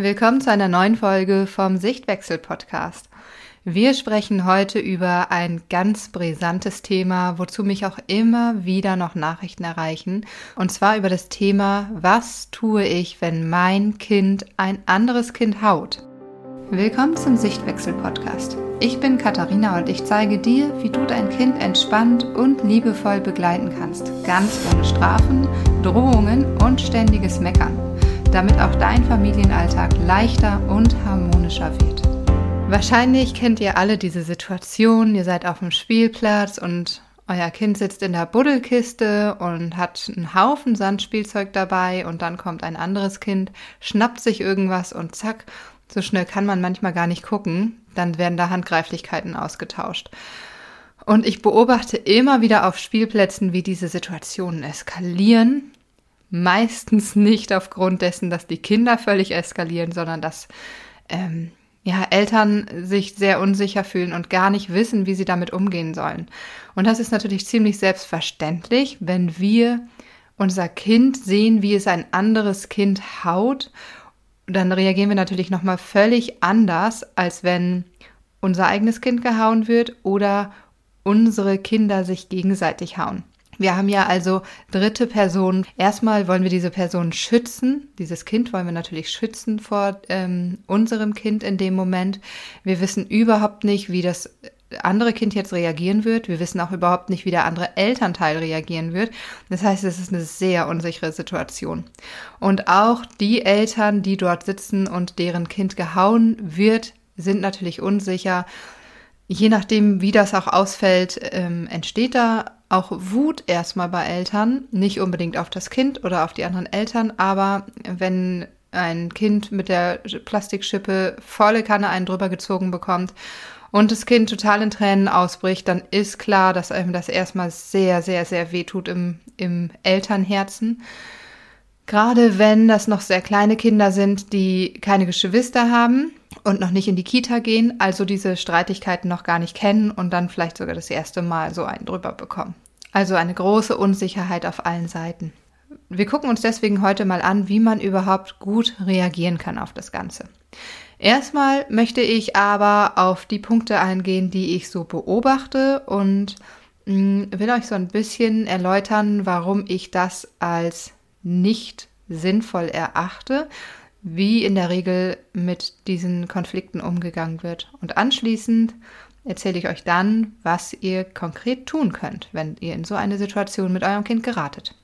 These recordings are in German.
Willkommen zu einer neuen Folge vom Sichtwechsel Podcast. Wir sprechen heute über ein ganz brisantes Thema, wozu mich auch immer wieder noch Nachrichten erreichen, und zwar über das Thema, was tue ich, wenn mein Kind ein anderes Kind haut? Willkommen zum Sichtwechsel Podcast. Ich bin Katharina und ich zeige dir, wie du dein Kind entspannt und liebevoll begleiten kannst, ganz ohne Strafen, Drohungen und ständiges Meckern damit auch dein Familienalltag leichter und harmonischer wird. Wahrscheinlich kennt ihr alle diese Situation, ihr seid auf dem Spielplatz und euer Kind sitzt in der Buddelkiste und hat einen Haufen Sandspielzeug dabei und dann kommt ein anderes Kind, schnappt sich irgendwas und zack, so schnell kann man manchmal gar nicht gucken, dann werden da Handgreiflichkeiten ausgetauscht. Und ich beobachte immer wieder auf Spielplätzen, wie diese Situationen eskalieren meistens nicht aufgrund dessen, dass die Kinder völlig eskalieren, sondern dass ähm, ja, Eltern sich sehr unsicher fühlen und gar nicht wissen, wie sie damit umgehen sollen. Und das ist natürlich ziemlich selbstverständlich, wenn wir unser Kind sehen, wie es ein anderes Kind haut, dann reagieren wir natürlich nochmal völlig anders, als wenn unser eigenes Kind gehauen wird oder unsere Kinder sich gegenseitig hauen. Wir haben ja also dritte Personen. Erstmal wollen wir diese Person schützen. Dieses Kind wollen wir natürlich schützen vor ähm, unserem Kind in dem Moment. Wir wissen überhaupt nicht, wie das andere Kind jetzt reagieren wird. Wir wissen auch überhaupt nicht, wie der andere Elternteil reagieren wird. Das heißt, es ist eine sehr unsichere Situation. Und auch die Eltern, die dort sitzen und deren Kind gehauen wird, sind natürlich unsicher. Je nachdem, wie das auch ausfällt, ähm, entsteht da auch Wut erstmal bei Eltern, nicht unbedingt auf das Kind oder auf die anderen Eltern, aber wenn ein Kind mit der Plastikschippe volle Kanne einen drüber gezogen bekommt und das Kind total in Tränen ausbricht, dann ist klar, dass einem das erstmal sehr, sehr, sehr weh tut im, im Elternherzen. Gerade wenn das noch sehr kleine Kinder sind, die keine Geschwister haben und noch nicht in die Kita gehen, also diese Streitigkeiten noch gar nicht kennen und dann vielleicht sogar das erste Mal so einen drüber bekommen. Also eine große Unsicherheit auf allen Seiten. Wir gucken uns deswegen heute mal an, wie man überhaupt gut reagieren kann auf das Ganze. Erstmal möchte ich aber auf die Punkte eingehen, die ich so beobachte und mm, will euch so ein bisschen erläutern, warum ich das als nicht sinnvoll erachte, wie in der Regel mit diesen Konflikten umgegangen wird. Und anschließend erzähle ich euch dann, was ihr konkret tun könnt, wenn ihr in so eine Situation mit eurem Kind geratet.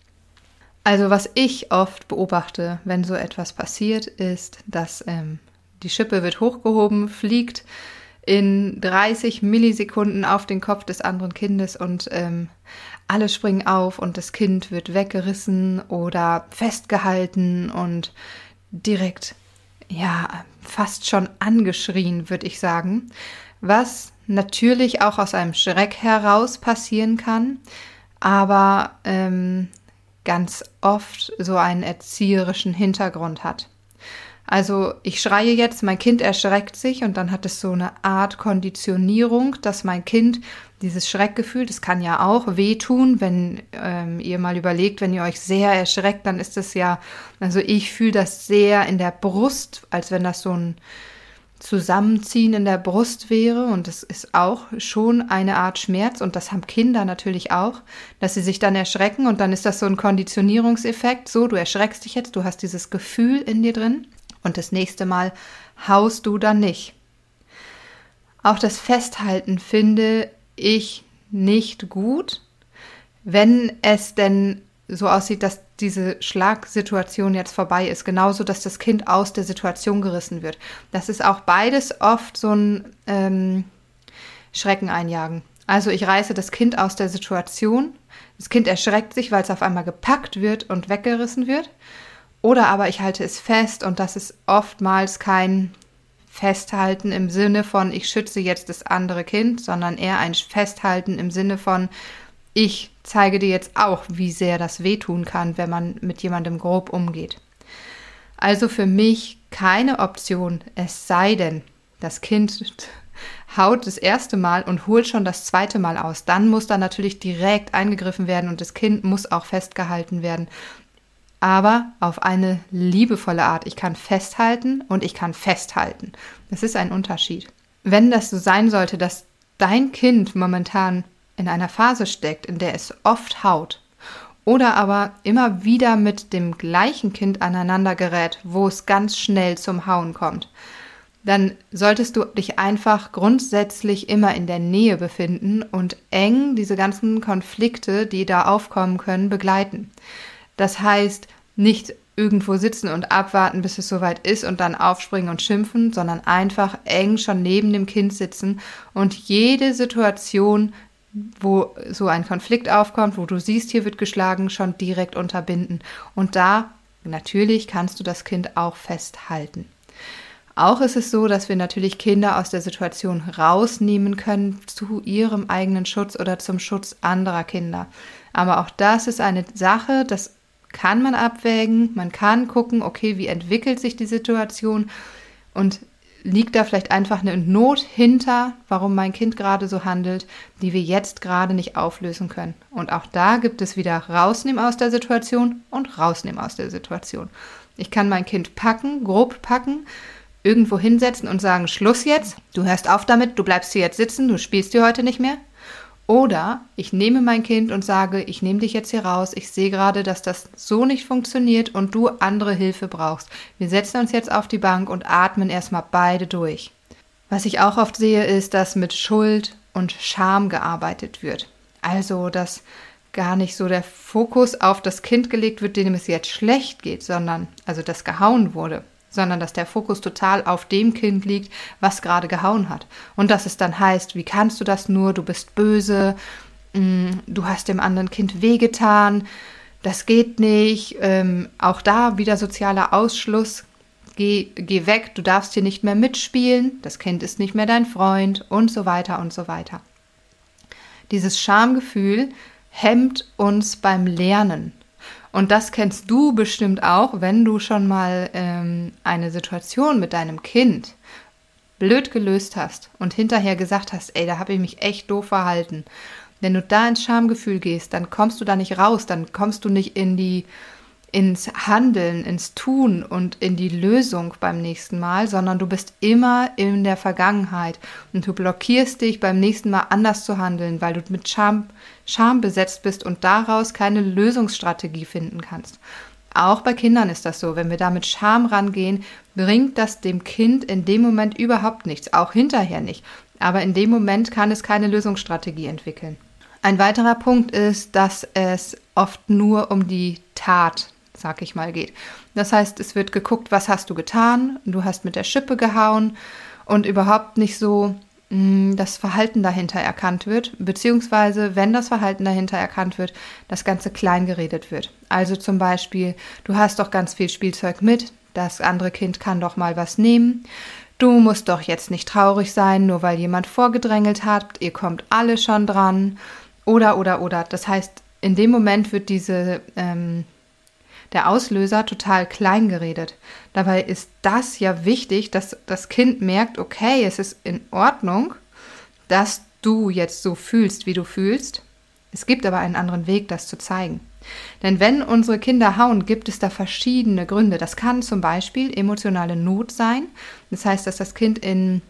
Also was ich oft beobachte, wenn so etwas passiert, ist, dass ähm, die Schippe wird hochgehoben, fliegt in 30 Millisekunden auf den Kopf des anderen Kindes und ähm, alle springen auf und das Kind wird weggerissen oder festgehalten und direkt, ja, fast schon angeschrien, würde ich sagen. Was natürlich auch aus einem Schreck heraus passieren kann, aber ähm, ganz oft so einen erzieherischen Hintergrund hat. Also ich schreie jetzt, mein Kind erschreckt sich und dann hat es so eine Art Konditionierung, dass mein Kind dieses Schreckgefühl, das kann ja auch wehtun, wenn ähm, ihr mal überlegt, wenn ihr euch sehr erschreckt, dann ist es ja, also ich fühle das sehr in der Brust, als wenn das so ein Zusammenziehen in der Brust wäre. Und das ist auch schon eine Art Schmerz. Und das haben Kinder natürlich auch, dass sie sich dann erschrecken. Und dann ist das so ein Konditionierungseffekt, so du erschreckst dich jetzt, du hast dieses Gefühl in dir drin. Und das nächste Mal haust du dann nicht. Auch das Festhalten finde ich nicht gut, wenn es denn so aussieht, dass diese Schlagsituation jetzt vorbei ist. Genauso, dass das Kind aus der Situation gerissen wird. Das ist auch beides oft so ein ähm, Schrecken einjagen. Also ich reiße das Kind aus der Situation. Das Kind erschreckt sich, weil es auf einmal gepackt wird und weggerissen wird. Oder aber ich halte es fest und das ist oftmals kein Festhalten im Sinne von, ich schütze jetzt das andere Kind, sondern eher ein Festhalten im Sinne von, ich zeige dir jetzt auch, wie sehr das wehtun kann, wenn man mit jemandem grob umgeht. Also für mich keine Option, es sei denn, das Kind haut das erste Mal und holt schon das zweite Mal aus. Dann muss da natürlich direkt eingegriffen werden und das Kind muss auch festgehalten werden aber auf eine liebevolle Art. Ich kann festhalten und ich kann festhalten. Das ist ein Unterschied. Wenn das so sein sollte, dass dein Kind momentan in einer Phase steckt, in der es oft haut, oder aber immer wieder mit dem gleichen Kind aneinander gerät, wo es ganz schnell zum Hauen kommt, dann solltest du dich einfach grundsätzlich immer in der Nähe befinden und eng diese ganzen Konflikte, die da aufkommen können, begleiten. Das heißt, nicht irgendwo sitzen und abwarten, bis es soweit ist und dann aufspringen und schimpfen, sondern einfach eng schon neben dem Kind sitzen und jede Situation, wo so ein Konflikt aufkommt, wo du siehst, hier wird geschlagen, schon direkt unterbinden. Und da natürlich kannst du das Kind auch festhalten. Auch ist es so, dass wir natürlich Kinder aus der Situation rausnehmen können zu ihrem eigenen Schutz oder zum Schutz anderer Kinder. Aber auch das ist eine Sache, das kann man abwägen. Man kann gucken, okay, wie entwickelt sich die Situation und liegt da vielleicht einfach eine Not hinter, warum mein Kind gerade so handelt, die wir jetzt gerade nicht auflösen können. Und auch da gibt es wieder rausnehmen aus der Situation und rausnehmen aus der Situation. Ich kann mein Kind packen, grob packen irgendwo hinsetzen und sagen, Schluss jetzt, du hörst auf damit, du bleibst hier jetzt sitzen, du spielst hier heute nicht mehr. Oder ich nehme mein Kind und sage, ich nehme dich jetzt hier raus, ich sehe gerade, dass das so nicht funktioniert und du andere Hilfe brauchst. Wir setzen uns jetzt auf die Bank und atmen erstmal beide durch. Was ich auch oft sehe, ist, dass mit Schuld und Scham gearbeitet wird. Also, dass gar nicht so der Fokus auf das Kind gelegt wird, dem es jetzt schlecht geht, sondern also das gehauen wurde sondern dass der Fokus total auf dem Kind liegt, was gerade gehauen hat. Und dass es dann heißt, wie kannst du das nur, du bist böse, mm, du hast dem anderen Kind wehgetan, das geht nicht, ähm, auch da wieder sozialer Ausschluss, geh, geh weg, du darfst hier nicht mehr mitspielen, das Kind ist nicht mehr dein Freund. Und so weiter und so weiter. Dieses Schamgefühl hemmt uns beim Lernen und das kennst du bestimmt auch, wenn du schon mal ähm, eine Situation mit deinem Kind blöd gelöst hast und hinterher gesagt hast, ey, da habe ich mich echt doof verhalten. Wenn du da ins Schamgefühl gehst, dann kommst du da nicht raus, dann kommst du nicht in die ins Handeln, ins Tun und in die Lösung beim nächsten Mal, sondern du bist immer in der Vergangenheit und du blockierst dich beim nächsten Mal anders zu handeln, weil du mit Scham, Scham besetzt bist und daraus keine Lösungsstrategie finden kannst. Auch bei Kindern ist das so. Wenn wir da mit Scham rangehen, bringt das dem Kind in dem Moment überhaupt nichts, auch hinterher nicht. Aber in dem Moment kann es keine Lösungsstrategie entwickeln. Ein weiterer Punkt ist, dass es oft nur um die Tat sag ich mal, geht. Das heißt, es wird geguckt, was hast du getan? Du hast mit der Schippe gehauen und überhaupt nicht so das Verhalten dahinter erkannt wird, beziehungsweise wenn das Verhalten dahinter erkannt wird, das Ganze klein geredet wird. Also zum Beispiel, du hast doch ganz viel Spielzeug mit, das andere Kind kann doch mal was nehmen. Du musst doch jetzt nicht traurig sein, nur weil jemand vorgedrängelt hat, ihr kommt alle schon dran. Oder, oder, oder. Das heißt, in dem Moment wird diese ähm, der Auslöser total klein geredet. Dabei ist das ja wichtig, dass das Kind merkt, okay, es ist in Ordnung, dass du jetzt so fühlst, wie du fühlst. Es gibt aber einen anderen Weg, das zu zeigen. Denn wenn unsere Kinder hauen, gibt es da verschiedene Gründe. Das kann zum Beispiel emotionale Not sein. Das heißt, dass das Kind in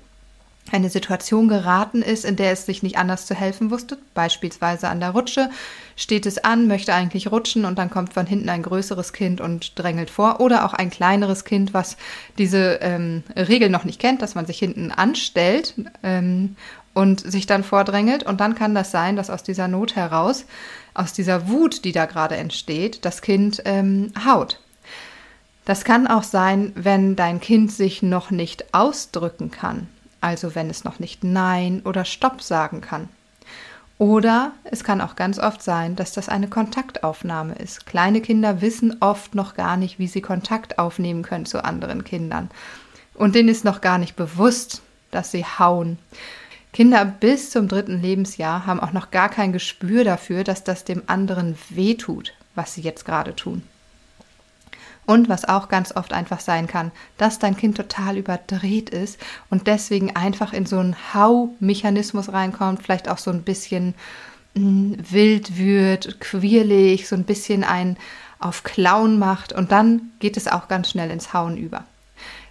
eine Situation geraten ist, in der es sich nicht anders zu helfen wusste, beispielsweise an der Rutsche, steht es an, möchte eigentlich rutschen und dann kommt von hinten ein größeres Kind und drängelt vor. Oder auch ein kleineres Kind, was diese ähm, Regel noch nicht kennt, dass man sich hinten anstellt ähm, und sich dann vordrängelt. Und dann kann das sein, dass aus dieser Not heraus, aus dieser Wut, die da gerade entsteht, das Kind ähm, haut. Das kann auch sein, wenn dein Kind sich noch nicht ausdrücken kann also wenn es noch nicht Nein oder Stopp sagen kann. Oder es kann auch ganz oft sein, dass das eine Kontaktaufnahme ist. Kleine Kinder wissen oft noch gar nicht, wie sie Kontakt aufnehmen können zu anderen Kindern. Und denen ist noch gar nicht bewusst, dass sie hauen. Kinder bis zum dritten Lebensjahr haben auch noch gar kein Gespür dafür, dass das dem anderen wehtut, was sie jetzt gerade tun. Und was auch ganz oft einfach sein kann, dass dein Kind total überdreht ist und deswegen einfach in so einen Hau-Mechanismus reinkommt, vielleicht auch so ein bisschen hm, wild wird, quirlig, so ein bisschen ein auf Klauen macht und dann geht es auch ganz schnell ins Hauen über.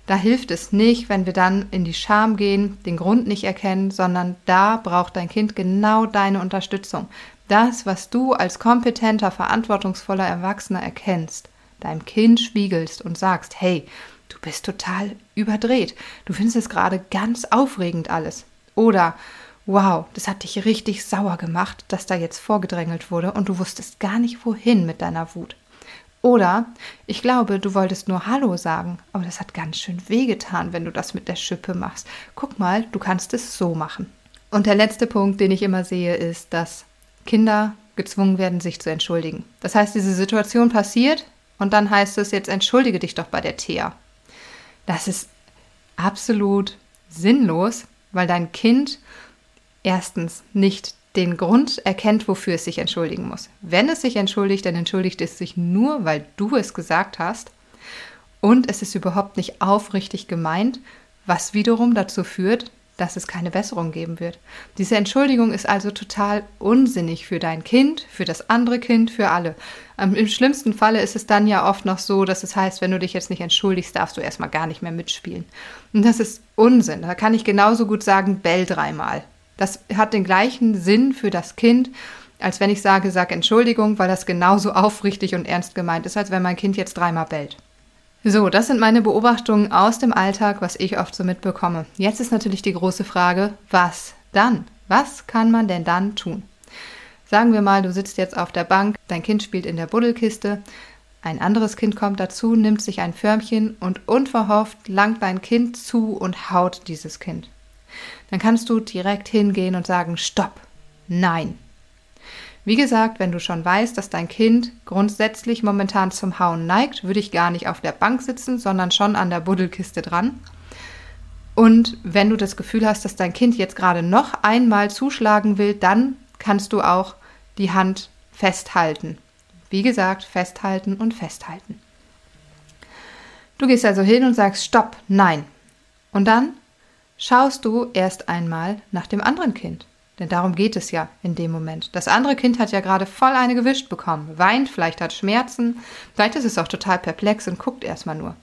Da hilft es nicht, wenn wir dann in die Scham gehen, den Grund nicht erkennen, sondern da braucht dein Kind genau deine Unterstützung. Das, was du als kompetenter, verantwortungsvoller Erwachsener erkennst, deinem Kind spiegelst und sagst, hey, du bist total überdreht, du findest es gerade ganz aufregend alles. Oder, wow, das hat dich richtig sauer gemacht, dass da jetzt vorgedrängelt wurde und du wusstest gar nicht wohin mit deiner Wut. Oder ich glaube, du wolltest nur Hallo sagen, aber das hat ganz schön wehgetan, wenn du das mit der Schippe machst. Guck mal, du kannst es so machen. Und der letzte Punkt, den ich immer sehe, ist, dass Kinder gezwungen werden, sich zu entschuldigen. Das heißt, diese Situation passiert und dann heißt es jetzt entschuldige dich doch bei der Thea. Das ist absolut sinnlos, weil dein Kind erstens nicht den Grund erkennt, wofür es sich entschuldigen muss. Wenn es sich entschuldigt, dann entschuldigt es sich nur, weil du es gesagt hast und es ist überhaupt nicht aufrichtig gemeint, was wiederum dazu führt, dass es keine Besserung geben wird. Diese Entschuldigung ist also total unsinnig für dein Kind, für das andere Kind, für alle. Ähm, Im schlimmsten Falle ist es dann ja oft noch so, dass es heißt, wenn du dich jetzt nicht entschuldigst, darfst du erstmal gar nicht mehr mitspielen. Und das ist Unsinn. Da kann ich genauso gut sagen, bell dreimal. Das hat den gleichen Sinn für das Kind, als wenn ich sage, sag Entschuldigung, weil das genauso aufrichtig und ernst gemeint ist, als wenn mein Kind jetzt dreimal bellt. So, das sind meine Beobachtungen aus dem Alltag, was ich oft so mitbekomme. Jetzt ist natürlich die große Frage, was dann? Was kann man denn dann tun? Sagen wir mal, du sitzt jetzt auf der Bank, dein Kind spielt in der Buddelkiste, ein anderes Kind kommt dazu, nimmt sich ein Förmchen und unverhofft langt dein Kind zu und haut dieses Kind dann kannst du direkt hingehen und sagen, stopp, nein. Wie gesagt, wenn du schon weißt, dass dein Kind grundsätzlich momentan zum Hauen neigt, würde ich gar nicht auf der Bank sitzen, sondern schon an der Buddelkiste dran. Und wenn du das Gefühl hast, dass dein Kind jetzt gerade noch einmal zuschlagen will, dann kannst du auch die Hand festhalten. Wie gesagt, festhalten und festhalten. Du gehst also hin und sagst Stopp, nein. Und dann schaust du erst einmal nach dem anderen Kind. Denn darum geht es ja in dem Moment. Das andere Kind hat ja gerade voll eine gewischt bekommen, weint, vielleicht hat Schmerzen, vielleicht ist es auch total perplex und guckt erstmal nur.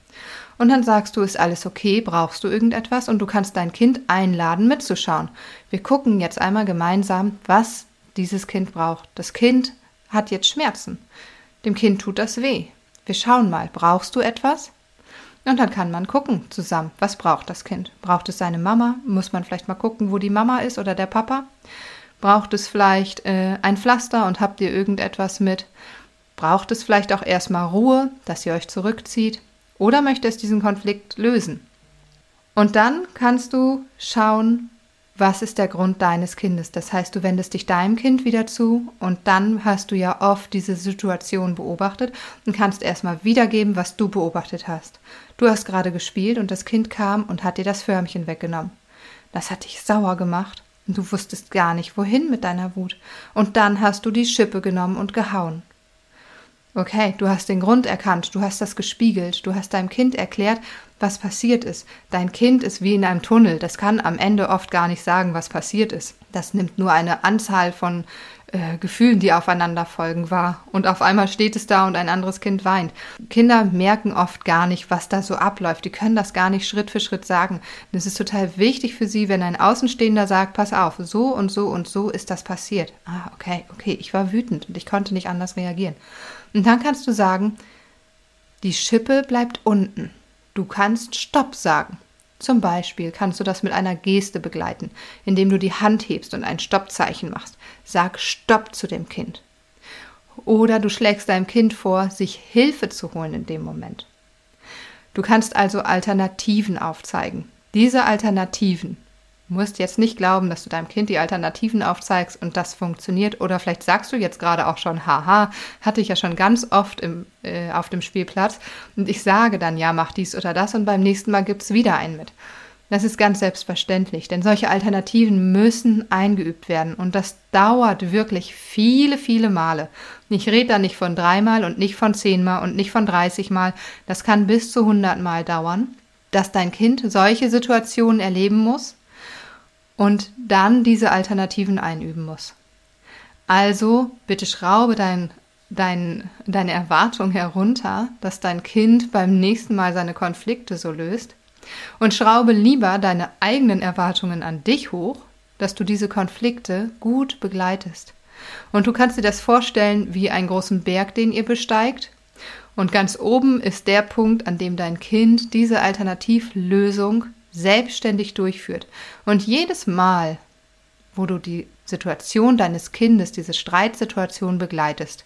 Und dann sagst du, ist alles okay, brauchst du irgendetwas und du kannst dein Kind einladen, mitzuschauen. Wir gucken jetzt einmal gemeinsam, was dieses Kind braucht. Das Kind hat jetzt Schmerzen. Dem Kind tut das weh. Wir schauen mal, brauchst du etwas? Und dann kann man gucken zusammen, was braucht das Kind? Braucht es seine Mama? Muss man vielleicht mal gucken, wo die Mama ist oder der Papa? Braucht es vielleicht äh, ein Pflaster und habt ihr irgendetwas mit? Braucht es vielleicht auch erstmal Ruhe, dass ihr euch zurückzieht? Oder möchte es diesen Konflikt lösen? Und dann kannst du schauen, was ist der Grund deines Kindes. Das heißt, du wendest dich deinem Kind wieder zu und dann hast du ja oft diese Situation beobachtet und kannst erstmal wiedergeben, was du beobachtet hast. Du hast gerade gespielt und das Kind kam und hat dir das Förmchen weggenommen. Das hat dich sauer gemacht und du wusstest gar nicht, wohin mit deiner Wut. Und dann hast du die Schippe genommen und gehauen. Okay, du hast den Grund erkannt, du hast das gespiegelt, du hast deinem Kind erklärt, was passiert ist. Dein Kind ist wie in einem Tunnel, das kann am Ende oft gar nicht sagen, was passiert ist. Das nimmt nur eine Anzahl von äh, Gefühlen, die aufeinander folgen, wahr. Und auf einmal steht es da und ein anderes Kind weint. Kinder merken oft gar nicht, was da so abläuft. Die können das gar nicht Schritt für Schritt sagen. Das ist total wichtig für sie, wenn ein Außenstehender sagt, pass auf, so und so und so ist das passiert. Ah, okay, okay, ich war wütend und ich konnte nicht anders reagieren. Und dann kannst du sagen, die Schippe bleibt unten. Du kannst Stopp sagen. Zum Beispiel kannst du das mit einer Geste begleiten, indem du die Hand hebst und ein Stoppzeichen machst. Sag Stopp zu dem Kind. Oder du schlägst deinem Kind vor, sich Hilfe zu holen in dem Moment. Du kannst also Alternativen aufzeigen. Diese Alternativen musst jetzt nicht glauben, dass du deinem Kind die Alternativen aufzeigst und das funktioniert. Oder vielleicht sagst du jetzt gerade auch schon, haha, hatte ich ja schon ganz oft im, äh, auf dem Spielplatz. Und ich sage dann, ja, mach dies oder das und beim nächsten Mal gibt es wieder einen mit. Das ist ganz selbstverständlich, denn solche Alternativen müssen eingeübt werden und das dauert wirklich viele, viele Male. Ich rede da nicht von dreimal und nicht von zehnmal und nicht von dreißigmal. Das kann bis zu hundertmal dauern, dass dein Kind solche Situationen erleben muss und dann diese Alternativen einüben muss. Also bitte schraube dein dein, deine Erwartung herunter, dass dein Kind beim nächsten Mal seine Konflikte so löst und schraube lieber deine eigenen Erwartungen an dich hoch, dass du diese Konflikte gut begleitest. Und du kannst dir das vorstellen wie einen großen Berg, den ihr besteigt. Und ganz oben ist der Punkt, an dem dein Kind diese Alternativlösung selbstständig durchführt. Und jedes Mal, wo du die Situation deines Kindes, diese Streitsituation begleitest,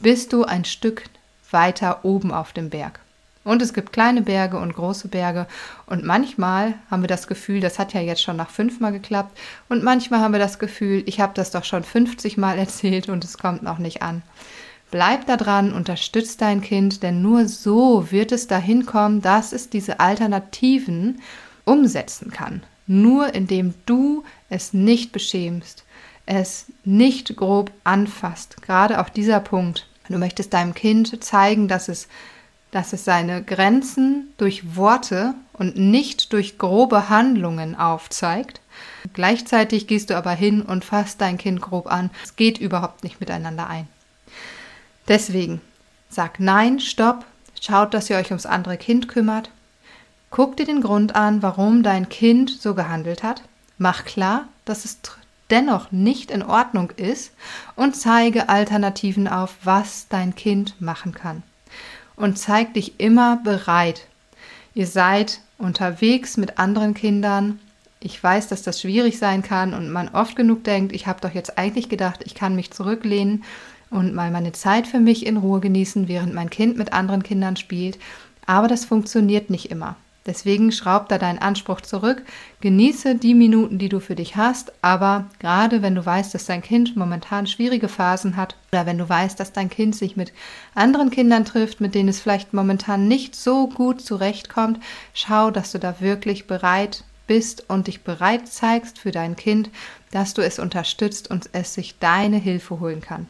bist du ein Stück weiter oben auf dem Berg. Und es gibt kleine Berge und große Berge. Und manchmal haben wir das Gefühl, das hat ja jetzt schon nach fünfmal geklappt. Und manchmal haben wir das Gefühl, ich habe das doch schon 50 Mal erzählt und es kommt noch nicht an. Bleib da dran, unterstütz dein Kind, denn nur so wird es dahin kommen, dass es diese Alternativen umsetzen kann. Nur indem du es nicht beschämst, es nicht grob anfasst. Gerade auch dieser Punkt. Du möchtest deinem Kind zeigen, dass es dass es seine Grenzen durch Worte und nicht durch grobe Handlungen aufzeigt. Gleichzeitig gehst du aber hin und fasst dein Kind grob an. Es geht überhaupt nicht miteinander ein. Deswegen sag Nein, Stopp, schaut, dass ihr euch ums andere Kind kümmert. Guck dir den Grund an, warum dein Kind so gehandelt hat. Mach klar, dass es dennoch nicht in Ordnung ist und zeige Alternativen auf, was dein Kind machen kann und zeig dich immer bereit. Ihr seid unterwegs mit anderen Kindern. Ich weiß, dass das schwierig sein kann und man oft genug denkt, ich habe doch jetzt eigentlich gedacht, ich kann mich zurücklehnen und mal meine Zeit für mich in Ruhe genießen, während mein Kind mit anderen Kindern spielt. Aber das funktioniert nicht immer. Deswegen schraub da deinen Anspruch zurück, genieße die Minuten, die du für dich hast, aber gerade wenn du weißt, dass dein Kind momentan schwierige Phasen hat oder wenn du weißt, dass dein Kind sich mit anderen Kindern trifft, mit denen es vielleicht momentan nicht so gut zurechtkommt, schau, dass du da wirklich bereit bist und dich bereit zeigst für dein Kind, dass du es unterstützt und es sich deine Hilfe holen kann.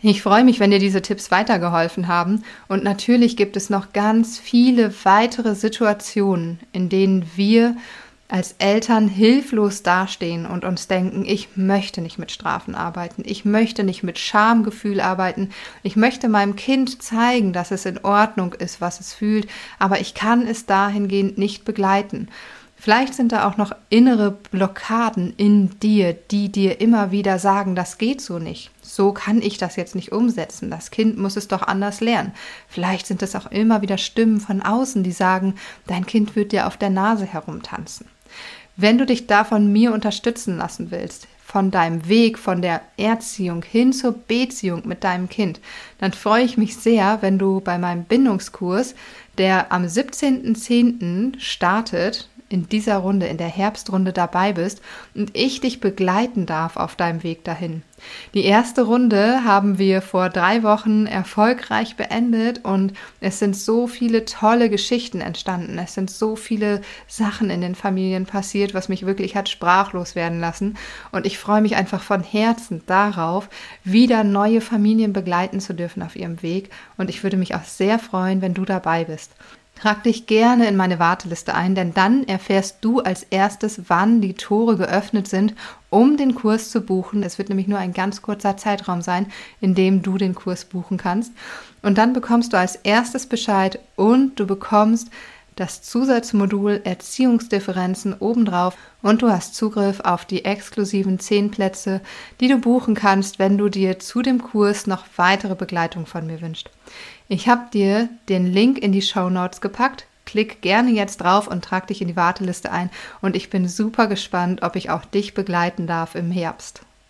Ich freue mich, wenn dir diese Tipps weitergeholfen haben. Und natürlich gibt es noch ganz viele weitere Situationen, in denen wir als Eltern hilflos dastehen und uns denken, ich möchte nicht mit Strafen arbeiten, ich möchte nicht mit Schamgefühl arbeiten, ich möchte meinem Kind zeigen, dass es in Ordnung ist, was es fühlt, aber ich kann es dahingehend nicht begleiten. Vielleicht sind da auch noch innere Blockaden in dir, die dir immer wieder sagen, das geht so nicht. So kann ich das jetzt nicht umsetzen. Das Kind muss es doch anders lernen. Vielleicht sind es auch immer wieder Stimmen von außen, die sagen, dein Kind wird dir auf der Nase herumtanzen. Wenn du dich da von mir unterstützen lassen willst, von deinem Weg, von der Erziehung hin zur Beziehung mit deinem Kind, dann freue ich mich sehr, wenn du bei meinem Bindungskurs, der am 17.10. startet, in dieser Runde, in der Herbstrunde dabei bist und ich dich begleiten darf auf deinem Weg dahin. Die erste Runde haben wir vor drei Wochen erfolgreich beendet und es sind so viele tolle Geschichten entstanden. Es sind so viele Sachen in den Familien passiert, was mich wirklich hat sprachlos werden lassen. Und ich freue mich einfach von Herzen darauf, wieder neue Familien begleiten zu dürfen auf ihrem Weg. Und ich würde mich auch sehr freuen, wenn du dabei bist. Trag dich gerne in meine Warteliste ein, denn dann erfährst du als erstes, wann die Tore geöffnet sind, um den Kurs zu buchen. Es wird nämlich nur ein ganz kurzer Zeitraum sein, in dem du den Kurs buchen kannst. Und dann bekommst du als erstes Bescheid und du bekommst das Zusatzmodul Erziehungsdifferenzen obendrauf und du hast Zugriff auf die exklusiven 10 Plätze, die du buchen kannst, wenn du dir zu dem Kurs noch weitere Begleitung von mir wünschst. Ich habe dir den Link in die Show Notes gepackt. Klick gerne jetzt drauf und trag dich in die Warteliste ein und ich bin super gespannt, ob ich auch dich begleiten darf im Herbst.